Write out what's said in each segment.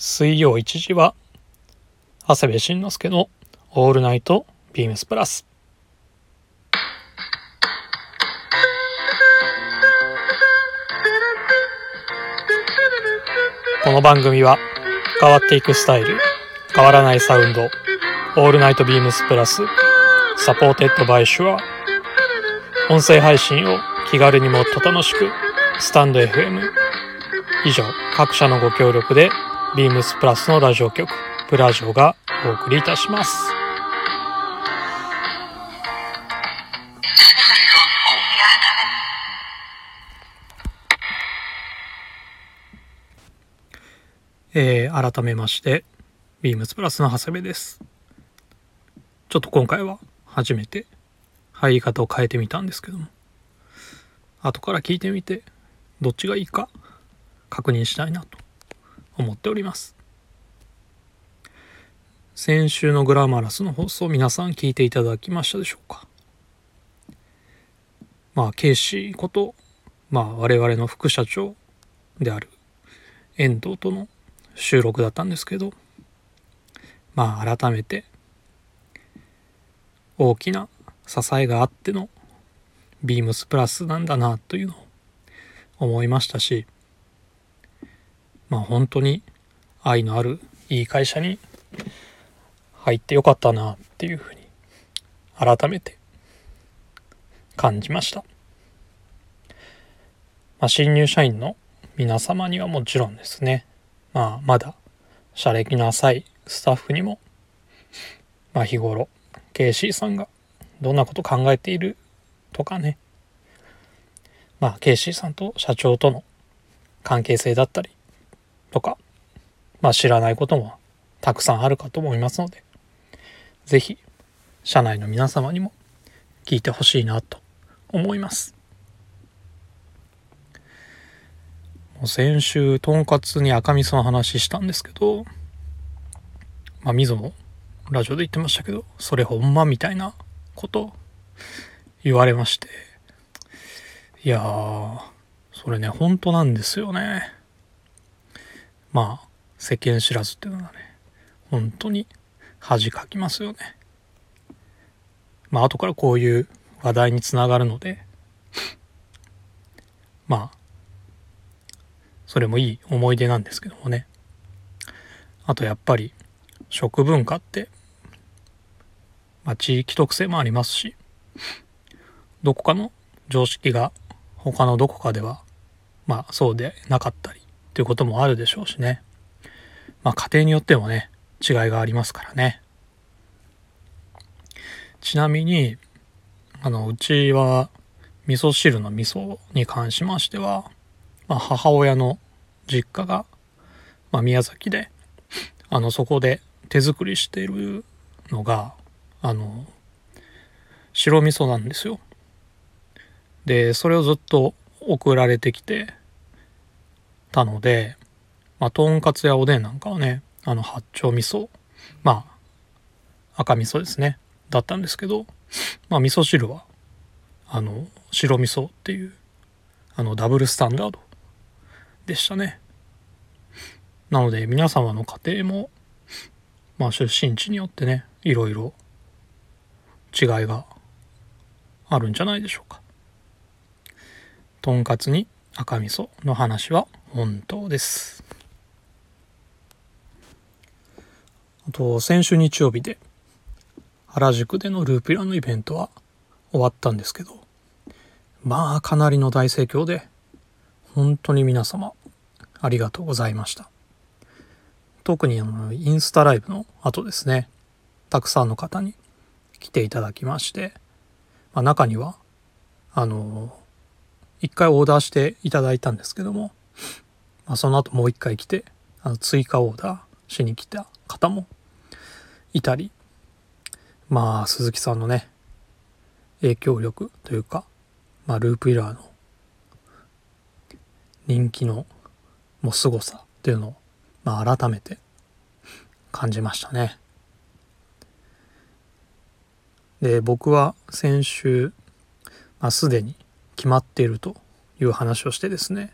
水曜1時は長谷部慎之介の「All Night BEAMS+」この番組は変わっていくスタイル変わらないサウンド「All Night BEAMS+」 supported by Shure 音声配信を気軽にもっと楽しくスタンド FM 以上各社のご協力でビームスプラスのラジオ局プラジオがお送りいたします。えー、改めましてビームスプラスの長谷部です。ちょっと今回は初めて入り方を変えてみたんですけども後から聞いてみてどっちがいいか確認したいなと。思っております。先週のグラマラスの放送皆さん聞いていただきましたでしょうか。まあケイシーことまあ我々の副社長である遠藤との収録だったんですけどまあ改めて大きな支えがあってのビームスプラスなんだなというのを思いましたしまあ本当に愛のあるいい会社に入ってよかったなっていうふうに改めて感じました、まあ、新入社員の皆様にはもちろんですね。まあまだ社歴の浅いスタッフにも。まあ日頃 KC さんがどんなこと考えているとかね。まあ KC さんと社長との関係性だったりとかまあ知らないこともたくさんあるかと思いますので是非社内の皆様にも聞いてほしいなと思います。先週とんかつに赤味噌の話したんですけどまあみぞもラジオで言ってましたけどそれほんまみたいなこと言われましていやーそれね本当なんですよね。まあ世間知らずっていうのはね本当に恥かきますよね。まあ後からこういう話題につながるのでまあそれもいい思い出なんですけどもね。あとやっぱり食文化ってまあ、地域特性もありますしどこかの常識が他のどこかではまあそうでなかったりっていうこともあるでしょうしね。まあ家庭によってもね違いがありますからね。ちなみにあのうちは味噌汁の味噌に関しましては、まあ、母親の実家が、まあ、宮崎であのそこで手作りしているのがあの白味噌なんですよ。でそれをずっと送られてきてたのでまあとんかつやおでんなんかはねあの八丁味噌まあ赤味噌ですねだったんですけどまあ味噌汁はあの白味噌っていうあのダブルスタンダードでしたねなので皆様の家庭もまあ出身地によってねいろいろ違いがあるんじゃないでしょうか。とんかつに赤味噌の話は本当です。あと先週日曜日で原宿でのルーピラのイベントは終わったんですけどまあかなりの大盛況で本当に皆様ありがとうございました特にあのインスタライブの後ですねたくさんの方に来ていただきまして、まあ、中にはあの一回オーダーしていただいたんですけども、まあ、その後もう一回来てあの追加オーダーしに来た方もいたりまあ鈴木さんのね影響力というか、まあ、ループイラーの人気のもう凄さっていうのを、まあ、改めて感じましたね。で僕は先週、まあ、すでに決まっているという話をしてですね、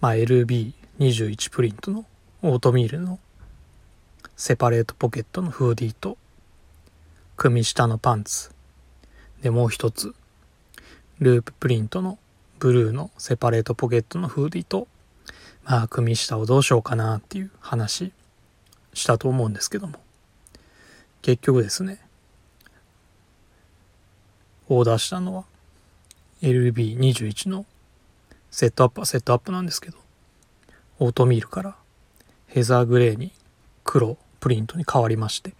まあ、LB21 プリントのオートミールのセパレートポケットのフーディーと組下のパンツ。でもう一つループプリントのブルーのセパレートポケットのフーディーとまあ組下をどうしようかなっていう話したと思うんですけども。結局ですねオーダーしたのは LB21 のセットアップはセットアップなんですけどオートミールからヘザーグレーに黒プリントに変わりまして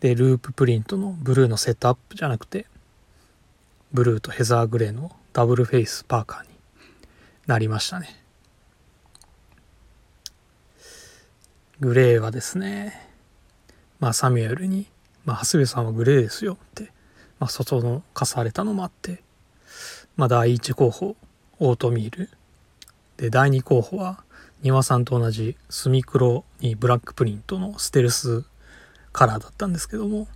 でループプリントのブルーのセットアップじゃなくてブルーとヘザーグレーのダブルフェイスパーカーになりましたね。グレーはですねまあサミュエルに「まあ、長谷部さんはグレーですよ」って、まあ、外の課されたのもあってまあ第1候補オートミール。で第2候補は庭さんと同じスミクロにブラックプリントのステルスカラーだったんですけども、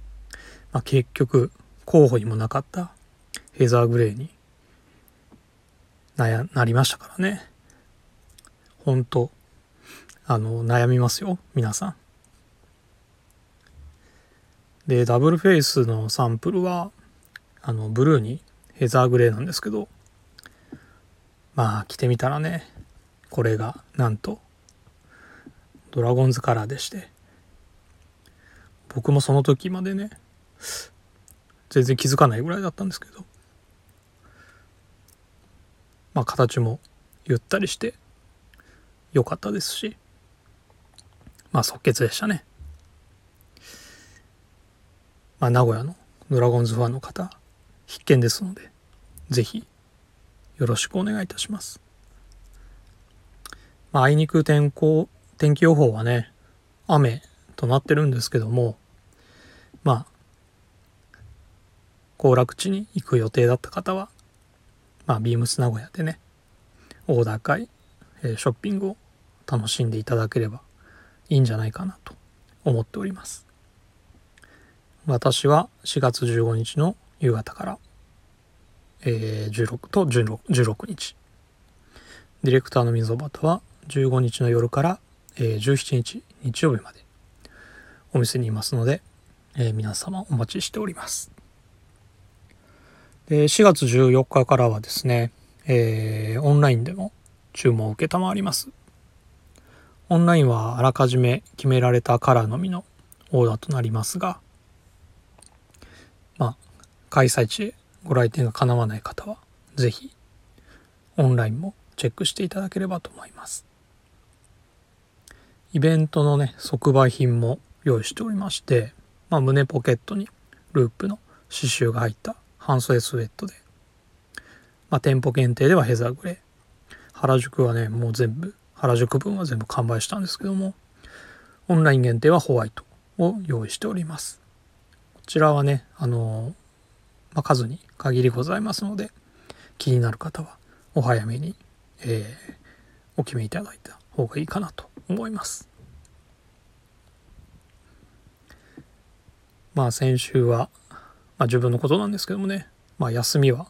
まあ、結局候補にもなかったヘザーグレーに悩なりましたからね。本当あの悩みますよ皆さん。でダブルフェイスのサンプルはあのブルーにヘザーグレーなんですけど。まあ着てみたらねこれがなんとドラゴンズカラーでして。僕もその時までね全然気づかないぐらいだったんですけど。まあ形もゆったりして良かったですし。まあ即決でしたね。まあ名古屋のドラゴンズファンの方必見ですので是非よろしくお願いいたしますまあ、あいにく天候、天気予報はね、雨となってるんですけども、まあ、行楽地に行く予定だった方は、まあ、ビームス名古屋でね、オーダー会、えー、ショッピングを楽しんでいただければいいんじゃないかなと思っております。私は4月15日の夕方から、えー、16と 16, 16日。ディレクターの溝端は15日の夜から、えー、17日日曜日までお店にいますので、えー、皆様お待ちしております。で4月14日からはですね、えー、オンラインでも注文を承ります。オンラインはあらかじめ決められたカラーのみのオーダーとなりますが、まあ、開催地へご来店が叶わない方は、是非オンラインもチェックしていただければと思います。イベントのね、即売品も用意しておりまして、まあ、胸ポケットにループの刺繍が入った半袖スウェットで、まあ、店舗限定ではヘザーグレー。原宿はね、もう全部、原宿分は全部完売したんですけども、オンライン限定はホワイトを用意しております。こちらはね、あのまあ、数に限りございますので、気になる方はお早めに、えー、お決めいただいた方がいいかなと思います。まあ先週は、まあ、自分のことなんですけどもね、まあ、休みは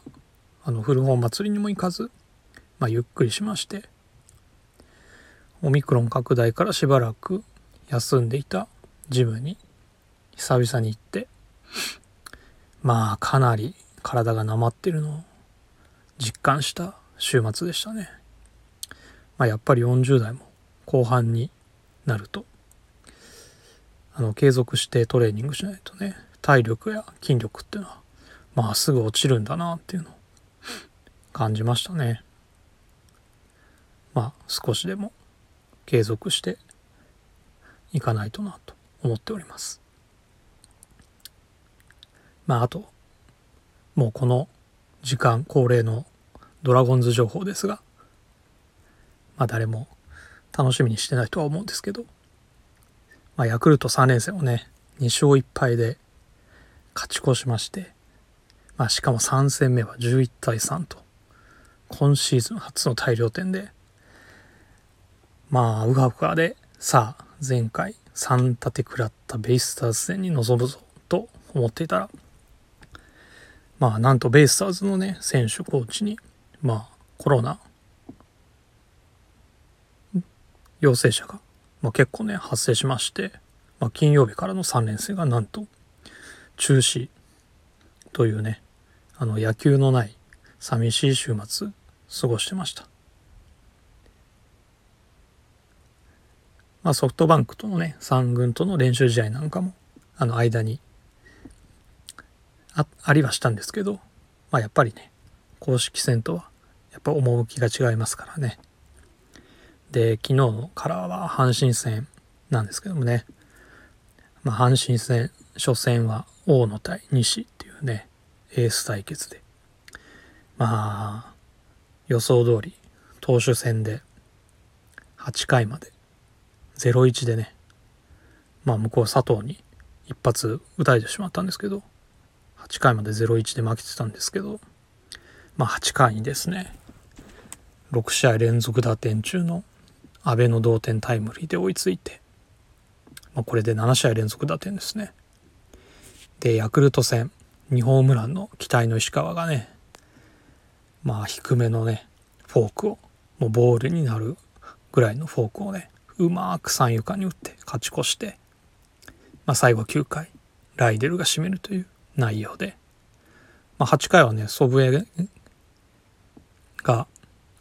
あの古本祭りにも行かず、まあ、ゆっくりしましてオミクロン拡大からしばらく休んでいたジムに久々に行ってまあかなり体がなまってるのを実感した週末でしたね。まあ、やっぱり40代も後半になるとあの継続してトレーニングしないとね体力や筋力っていうのはまあすぐ落ちるんだなっていうのを感じましたねまあ少しでも継続していかないとなと思っておりますまああともうこの時間恒例のドラゴンズ情報ですがまあ誰も楽しみにしてないとは思うんですけど、まあ、ヤクルト3連戦をね2勝1敗で勝ち越しまして、まあ、しかも3戦目は11対3と今シーズン初の大量点でまあウハウハでさあ前回3立て食らったベイスターズ戦に臨むぞと思っていたらまあなんとベイスターズのね選手コーチにまあコロナ陽性者が、まあ、結構ね発生しまして、まあ、金曜日からの3連戦がなんと中止というねあの野球のない寂しい週末過ごしてました。まあ、ソフトバンクとのね3軍との練習試合なんかもあの間にあありはしたんですけど、まあ、やっぱりね公式戦とはやっぱ趣が違いますからね。で昨日からは阪神戦なんですけどもね、まあ、阪神戦初戦は大野対西っていうねエース対決で。まあ予想通り投手戦で8回まで0-1でねまあ向こう佐藤に一発打たれてしまったんですけど8回まで0-1で負けてたんですけどまあ8回にですね6試合連続打点中の阿部の同点タイムリーで追いついて、まあ、これで7試合連続打点ですね。でヤクルト戦2ホームランの期待の石川がねまあ低めのねフォークをもうボールになるぐらいのフォークをねうまく三遊間に打って勝ち越して、まあ、最後9回ライデルが締めるという内容で、まあ、8回はね祖父江が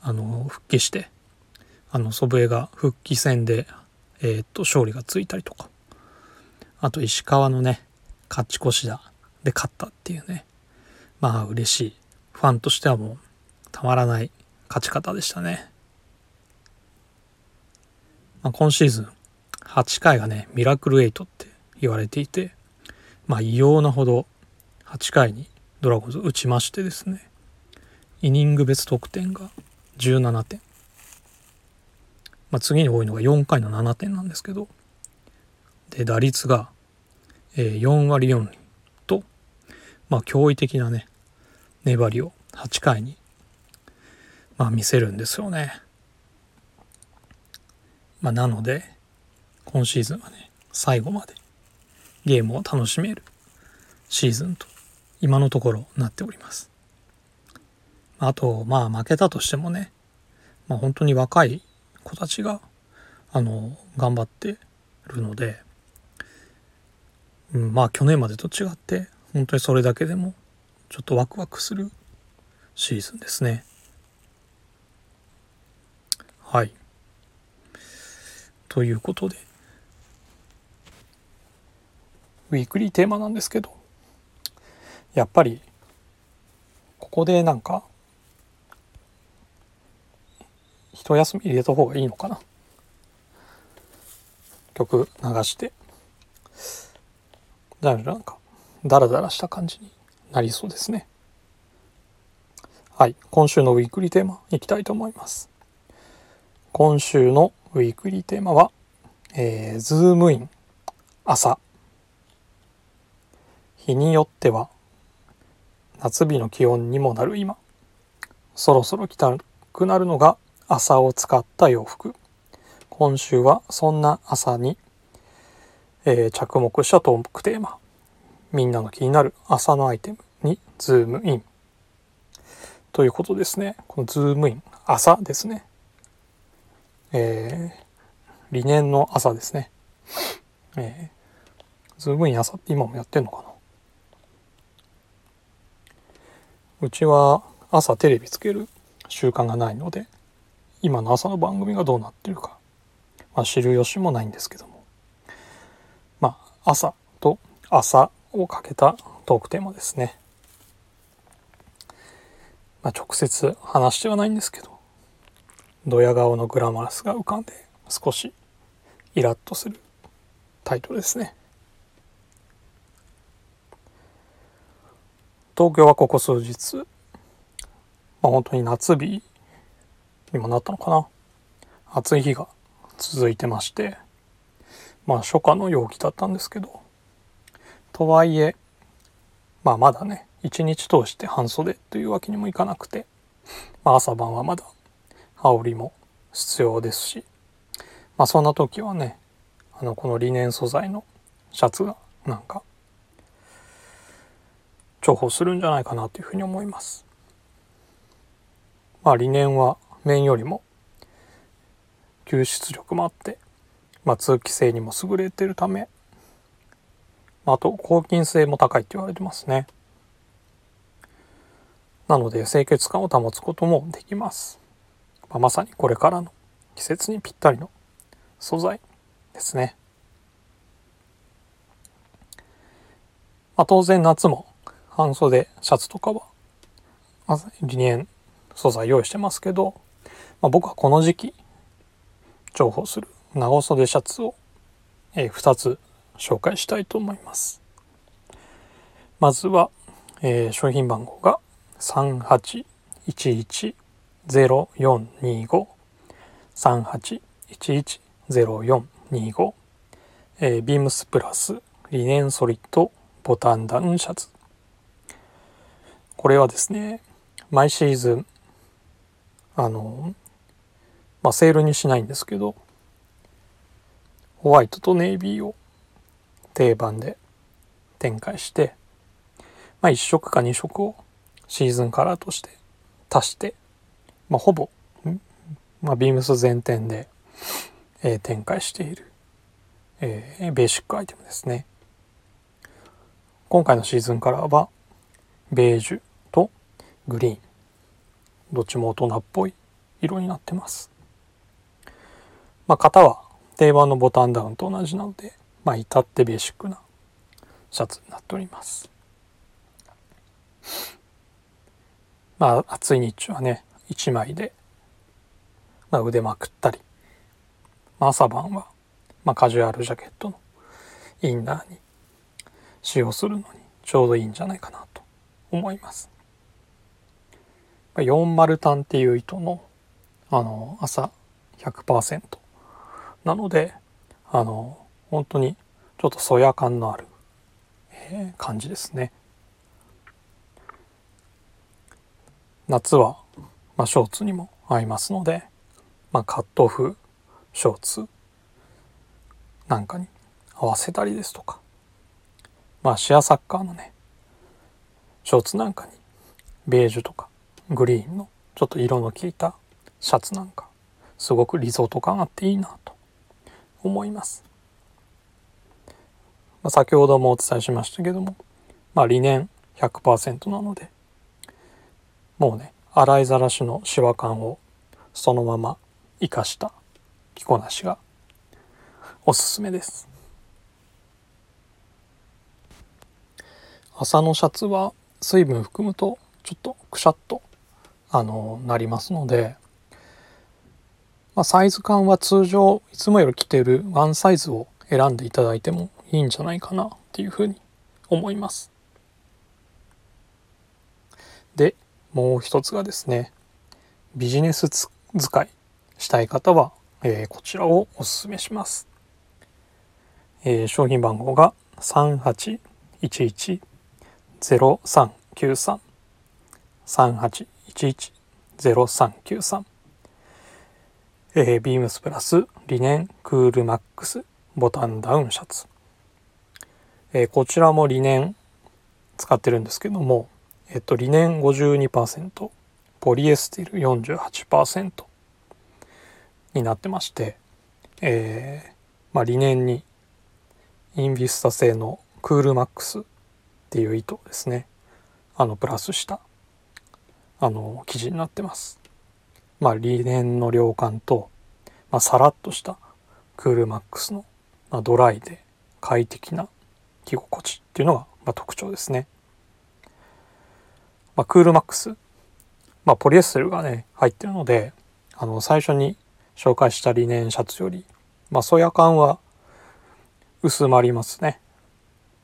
あの復帰してあの祖父江が復帰戦で、えー、っと勝利がついたりとか。あと石川のね勝ち越しだで勝ったっていうね。まあ嬉しい。ファンとしてはもうたまらない勝ち方でしたね。まあ、今シーズン8回がねミラクル8って言われていてまあ異様なほど8回にドラゴンズ打ちましてですねイニング別得点が17点、まあ、次に多いのが4回の7点なんですけどで打率が、4割4厘とまあ驚異的なね粘りを8回にまあ見せるんですよね。まあ、なので今シーズンはね最後までゲームを楽しめるシーズンと今のところなっております。あとまあ負けたとしてもね、まあ、本当に若い子たちがあの頑張ってるので、うん、まあ去年までと違って本当にそれだけでもちょっとワクワクするシーズンですね。はい。ということでウィークリーテーマなんですけどやっぱりここでなんか一休み入れた方がいいのかな。曲流して。だなんかダラダラした感じになりそうですね。はい。今週のウィークリーテーマいきたいと思います。今週のウィークリーテーマは、えー、ズームイン麻。日によっては夏日の気温にもなる今。そろそろ着たくなるのが麻を使った洋服。今週はそんな麻に、えー、着目したトークテーマ。みんなの気になる麻のアイテムにズームイン。ということですね。このズームイン麻ですね。えー、リネンの麻ですね。えー、ズームイン朝って今もやってんのかな？うちは朝テレビつける習慣がないので、今の朝の番組がどうなってるか、まあ、知る由もないんですけども。まあ、朝と朝をかけたトークテーマですね。まあ、直接話してはないんですけど、ドヤ顔のグラマラスが浮かんで少しイラッとするタイトルですね東京はここ数日、まあ、本当に夏日にもなったのかな。暑い日が続いてましてまあ初夏の陽気だったんですけどとはいえまあまだね一日通して半袖というわけにもいかなくて、まあ、朝晩はまだ羽織も必要ですし、まあそんな時はね、あの、このリネン素材のシャツがなんか重宝するんじゃないかなというふうに思います。まあリネンは綿よりも吸湿力もあって、まあ、通気性にも優れてるためあと抗菌性も高いって言われてますね。なので清潔感を保つこともできます、まあ、まさにこれからの季節にぴったりの素材ですね、まあ、当然夏も半袖シャツとかはリネン素材用意してますけど、まあ、僕はこの時期重宝する長袖シャツを、えー、2つ紹介したいと思います。まずは、えー、商品番号が38110425 38110425、えー、ビームスプラスリネンソリッドボタンダウンシャツこれはですね毎シーズンあのまあセールにしないんですけどホワイトとネイビーを定番で展開してまあ1色か2色をシーズンカラーとして足してまあほぼ、まあ、ビームス全店で、えー、展開している、えー、ベーシックアイテムですね。今回のシーズンカラーはベージュ。グリーンどっちも大人っぽい色になってます。まあ、型は定番のボタンダウンと同じなので、まあ、至ってベーシックなシャツになっております。まあ、暑い日中はね、1枚で、まあ、腕まくったり、まあ、朝晩は、まあ、カジュアルジャケットのインナーに使用するのにちょうどいいんじゃないかなと思います。40単っていう糸のあの朝100%なのであの本当にちょっとそや感のある、えー、感じですね。夏は、まあ、ショーツにも合いますので、まあ、カットオフショーツなんかに合わせたりですとかまあシアサッカーのねショーツなんかにベージュとかグリーンのちょっと色の効いたシャツなんかすごくリゾート感あっていいなと思います。まあ、先ほどもお伝えしましたけども、まあ、リネン100%なのでもうね洗いざらしのシワ感をそのまま生かした着こなしがおすすめです。朝のシャツは水分含むとちょっとくしゃっとあのなりますので、まあ、サイズ感は通常いつもより着てるワンサイズを選んでいただいてもいいんじゃないかなっていうふうに思います。でもう一つがですねビジネス使いしたい方は、えー、こちらをおすすめします。えー、商品番号が3811-0393。38 110393えー、ビームスプラスリネンクールマックスボタンダウンシャツ、えー、こちらもリネン使ってるんですけども、えっと、リネン52%ポリエステル48%になってまして、えーまあ、リネンにインビスタ製のクールマックスっていう糸ですね。あのプラスしたあの生地になってます。まあリネンの涼感と、まあ、さらっとしたクールマックスの、まあ、ドライで快適な着心地っていうのが、まあ、特徴ですね。まあ、クールマックス、まあ、ポリエステルがね入ってるのであの最初に紹介したリネンシャツより、まあ、そや感は薄まりますね。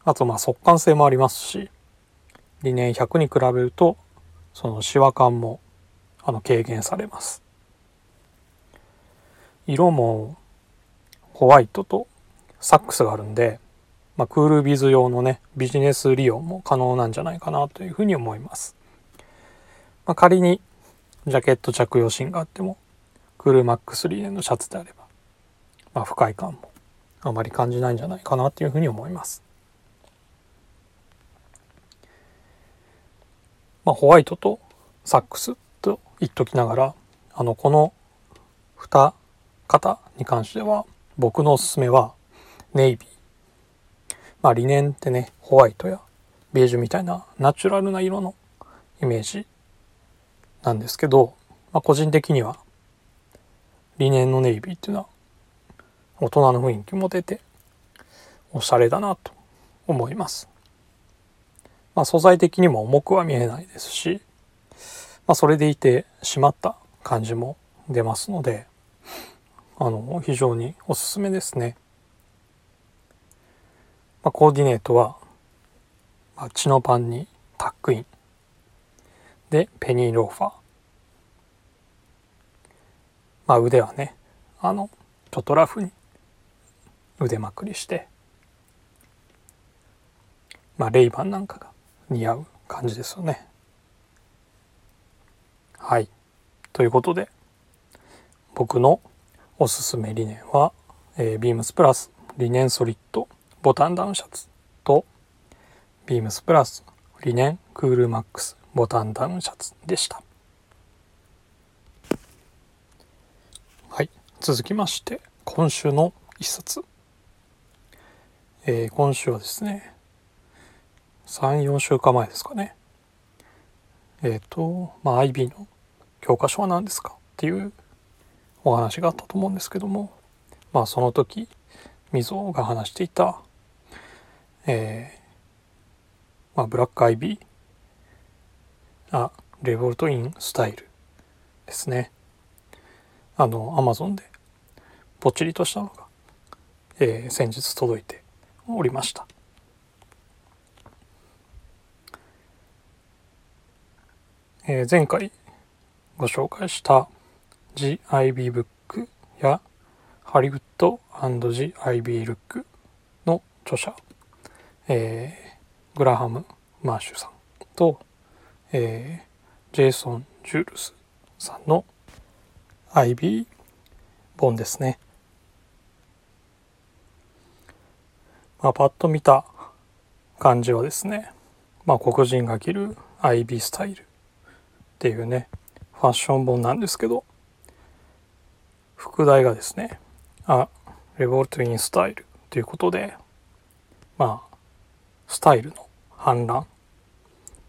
あとまあ速乾性もありますしリネン100に比べるとそのシワ感もあの軽減されます。色もホワイトとサックスがあるんで、まあ、クールビズ用のねビジネス利用も可能なんじゃないかなというふうに思います、まあ、仮にジャケット着用シーンがあってもクールマックスリネンのシャツであれば、まあ、不快感もあまり感じないんじゃないかなというふうに思います。まあ、ホワイトとサックスと言っときながらあのこの2方に関しては僕のおすすめはネイビー。まあリネンってね、ホワイトやベージュみたいなナチュラルな色のイメージなんですけど、まあ個人的にはリネンのネイビーっていうのは大人の雰囲気も出ておしゃれだなと思います。まあ素材的にも重くは見えないですし、まあそれでいて締まった感じも出ますので、あの、非常におすすめですね。まあ、コーディネートは、まあ、チノパンにタックイン。で、ペニーローファー。まあ、腕はね、あの、ちょっとラフに腕まくりして、まあ、レイバンなんかが似合う感じですよね。はい。ということで、僕のおすすめ理念は、えー、ビームスプラスリネンソリッドボタンダウンシャツとビームスプラスリネンクールマックスボタンダウンシャツでした。はい。続きまして、今週の一冊。えー、今週はですね、3、4週間前ですかね。えっ、ー、と、まあ、IB の教科書は何ですかっていうお話があったと思うんですけどもまあその時みぞが話していた、えーまあ、ブラックアイビーあレボルトインスタイルですねあのアマゾンでぽっちりとしたのが、えー、先日届いておりましたえー、前回ご紹介した The IB Book やハリウッド &The Ivy Look の著者、えー、グラハム・マーシュさんと、えー、ジェイソン・ジュールスさんのアイビー本ですね。まあ、パッと見た感じはですね、まあ、黒人が着るアイビースタイルっていうね、ファッション本なんですけど、副題がですね、あ、レボルト・イン・スタイルということで、まあ、スタイルの反乱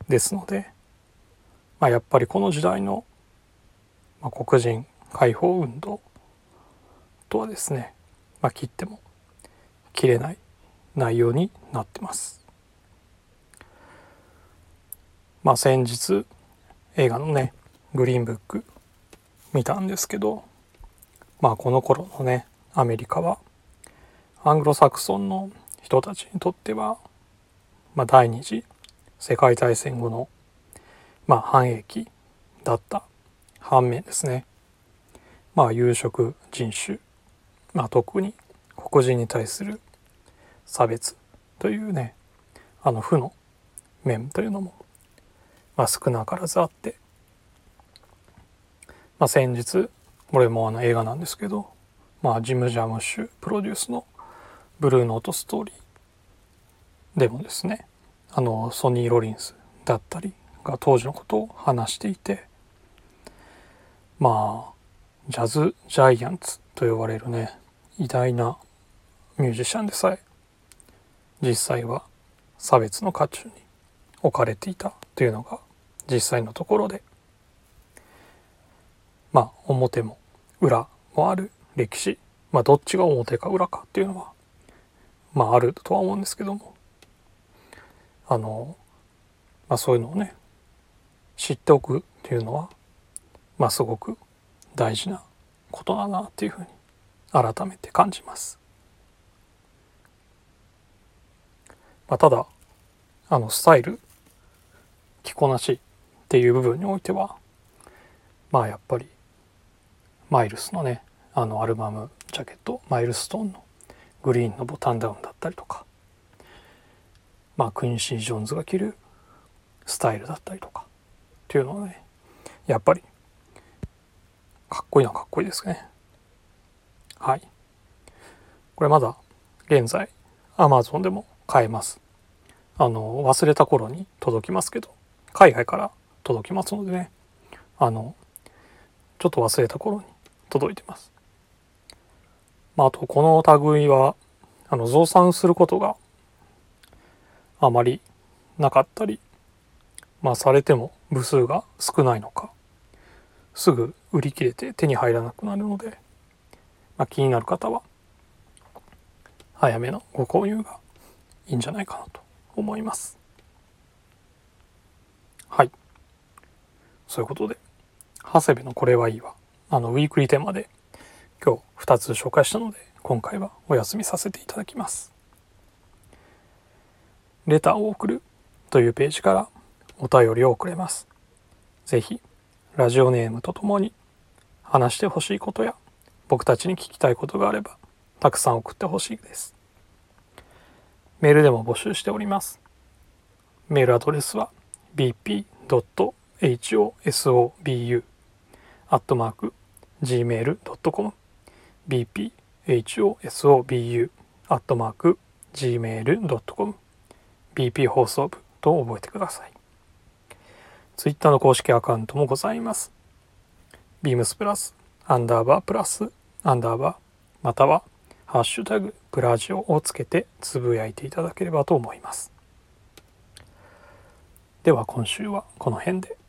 ですので、まあ、やっぱりこの時代の、まあ、黒人解放運動とはですね、まあ、切っても切れない内容になってます。まあ先日映画のねグリーンブック見たんですけどまあこの頃のねアメリカはアングロサクソンの人たちにとっては、まあ、第二次世界大戦後の、まあ、反役だった反面ですね。まあ有色人種、まあ、特に黒人に対する差別というねあの負の面というのも、まあ、少なからずあって、まあ、先日これもあの映画なんですけど、まあ、ジム・ジャムッシュプロデュースの「ブルーノートストーリー」でもですねあのソニー・ロリンスだったりが当時のことを話していてまあジャズ・ジャイアンツと呼ばれるね偉大なミュージシャンでさえ実際は差別の渦中に置かれていたというのが実際のところで。まあ表も裏もある歴史。まあどっちが表か裏かっていうのはまああるとは思うんですけども。あのまあそういうのをね知っておくっていうのはまあすごく大事なことだなっていうふうに改めて感じます。まあ、ただあのスタイル着こなしっていう部分においてはまあやっぱりマイルスのねあのアルバムジャケットマイルストーンのグリーンのボタンダウンだったりとかまあクインシー・ジョーンズが着るスタイルだったりとかっていうのはねやっぱりかっこいいのはかっこいいですね。はい。これまだ現在 Amazon でも買えます。あの忘れた頃に届きますけど海外から届きますのでねあのちょっと忘れた頃に届いてます。まあ、あとこの類はあの増産することがあまりなかったり、まあ、されても部数が少ないのかすぐ売り切れて手に入らなくなるので、まあ、気になる方は早めのご購入がいいんじゃないかなと思いますはいそういうことで長谷部のこれはいいわ。あのウィークリーテーマで今日2つ紹介したので今回はお休みさせていただきます。レターを送るというページからお便りを送れます。ぜひラジオネームとともに話してほしいことや僕たちに聞きたいことがあればたくさん送ってほしいです。メールでも募集しております。メールアドレスは bp. Hosobu アットマーク gmail.com bphosobu アットマーク gmail.com BP 放送部と覚えてください。ツイッターの公式アカウントもございます。ビームスプラス、アンダーバープラス、アンダーバー、または、ハッシュタグ、プラジオをつけてつぶやいていただければと思います。では今週はこの辺で。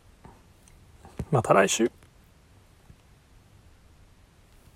また来週。